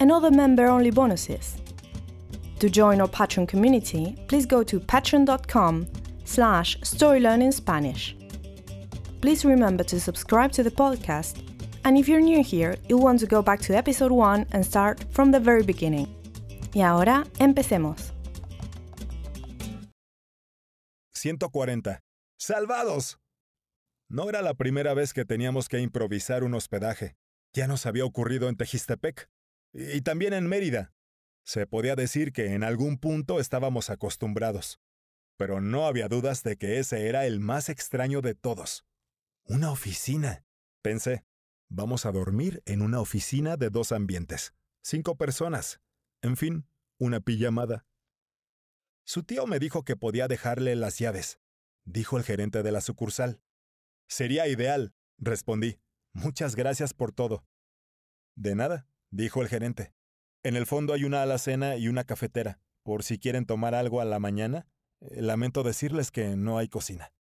and other member-only bonuses. To join our Patreon community, please go to patreon.com slash storylearningspanish. Please remember to subscribe to the podcast, and if you're new here, you'll want to go back to episode 1 and start from the very beginning. Y ahora, empecemos. 140. ¡Salvados! No era la primera vez que teníamos que improvisar un hospedaje. Ya nos había ocurrido en Tejistepec. Y también en Mérida. Se podía decir que en algún punto estábamos acostumbrados. Pero no había dudas de que ese era el más extraño de todos. Una oficina. Pensé, vamos a dormir en una oficina de dos ambientes. Cinco personas. En fin, una pijamada. Su tío me dijo que podía dejarle las llaves, dijo el gerente de la sucursal. Sería ideal, respondí. Muchas gracias por todo. De nada, dijo el gerente. En el fondo hay una alacena y una cafetera, por si quieren tomar algo a la mañana. Eh, lamento decirles que no hay cocina.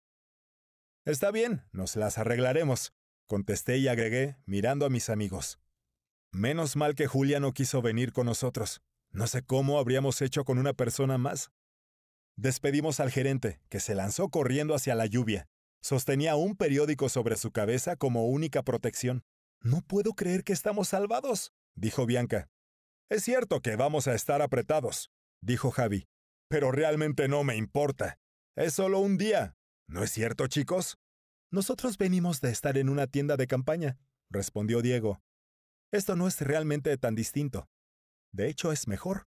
Está bien, nos las arreglaremos, contesté y agregué, mirando a mis amigos. Menos mal que Julia no quiso venir con nosotros. No sé cómo habríamos hecho con una persona más. Despedimos al gerente, que se lanzó corriendo hacia la lluvia. Sostenía un periódico sobre su cabeza como única protección. No puedo creer que estamos salvados, dijo Bianca. Es cierto que vamos a estar apretados, dijo Javi, pero realmente no me importa. Es solo un día. ¿No es cierto, chicos? Nosotros venimos de estar en una tienda de campaña, respondió Diego. Esto no es realmente tan distinto. De hecho, es mejor,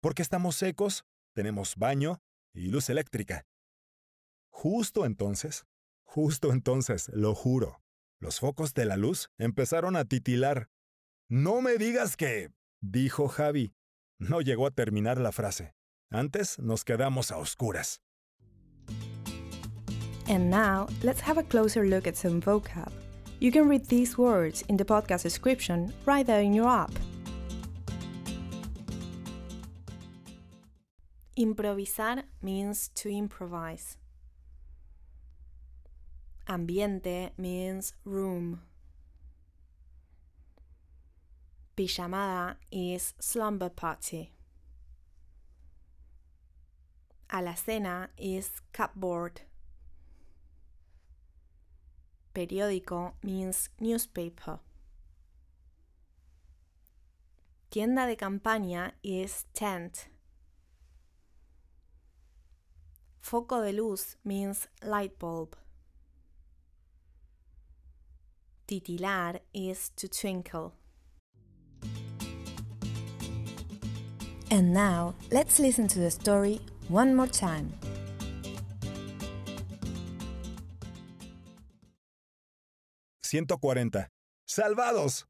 porque estamos secos, tenemos baño y luz eléctrica. Justo entonces, justo entonces, lo juro, los focos de la luz empezaron a titilar. No me digas que dijo Javi. No llegó a terminar la frase. Antes nos quedamos a oscuras. And now, let's have a closer look at some vocab. You can read these words in the podcast description right there in your app. Improvisar means to improvise. Ambiente means room. Pijamada is slumber party. Alacena is cupboard. Periódico means newspaper. Tienda de campaña is tent. Foco de luz means light bulb. Titilar is to twinkle. And now, let's listen to the story one more time. «140. ¡Salvados!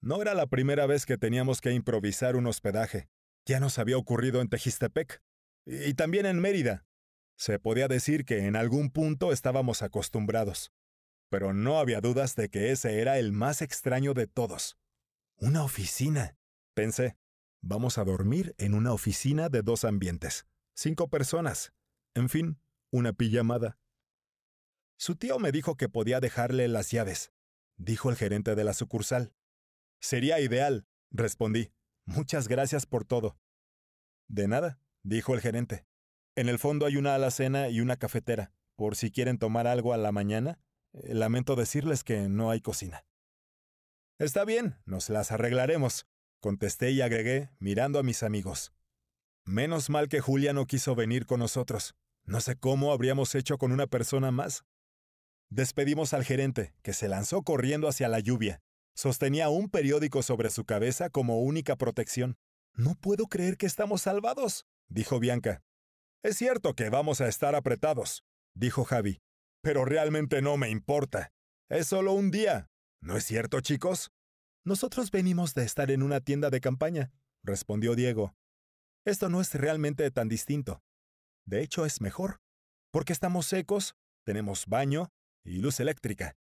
No era la primera vez que teníamos que improvisar un hospedaje. Ya nos había ocurrido en Tejistepec. Y también en Mérida. Se podía decir que en algún punto estábamos acostumbrados. Pero no había dudas de que ese era el más extraño de todos. Una oficina, pensé. Vamos a dormir en una oficina de dos ambientes. Cinco personas. En fin, una pijamada. Su tío me dijo que podía dejarle las llaves, dijo el gerente de la sucursal. Sería ideal, respondí. Muchas gracias por todo. De nada, dijo el gerente. En el fondo hay una alacena y una cafetera, por si quieren tomar algo a la mañana. Eh, lamento decirles que no hay cocina. Está bien, nos las arreglaremos, contesté y agregué, mirando a mis amigos. Menos mal que Julia no quiso venir con nosotros. No sé cómo habríamos hecho con una persona más. Despedimos al gerente, que se lanzó corriendo hacia la lluvia. Sostenía un periódico sobre su cabeza como única protección. No puedo creer que estamos salvados, dijo Bianca. Es cierto que vamos a estar apretados, dijo Javi, pero realmente no me importa. Es solo un día. ¿No es cierto, chicos? Nosotros venimos de estar en una tienda de campaña, respondió Diego. Esto no es realmente tan distinto. De hecho, es mejor, porque estamos secos, tenemos baño y luz eléctrica.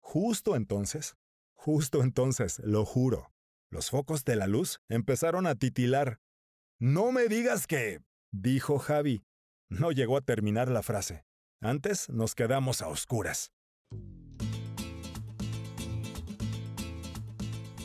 Justo entonces, justo entonces, lo juro, los focos de la luz empezaron a titilar. No me digas que... dijo Javi. No llegó a terminar la frase. Antes nos quedamos a oscuras.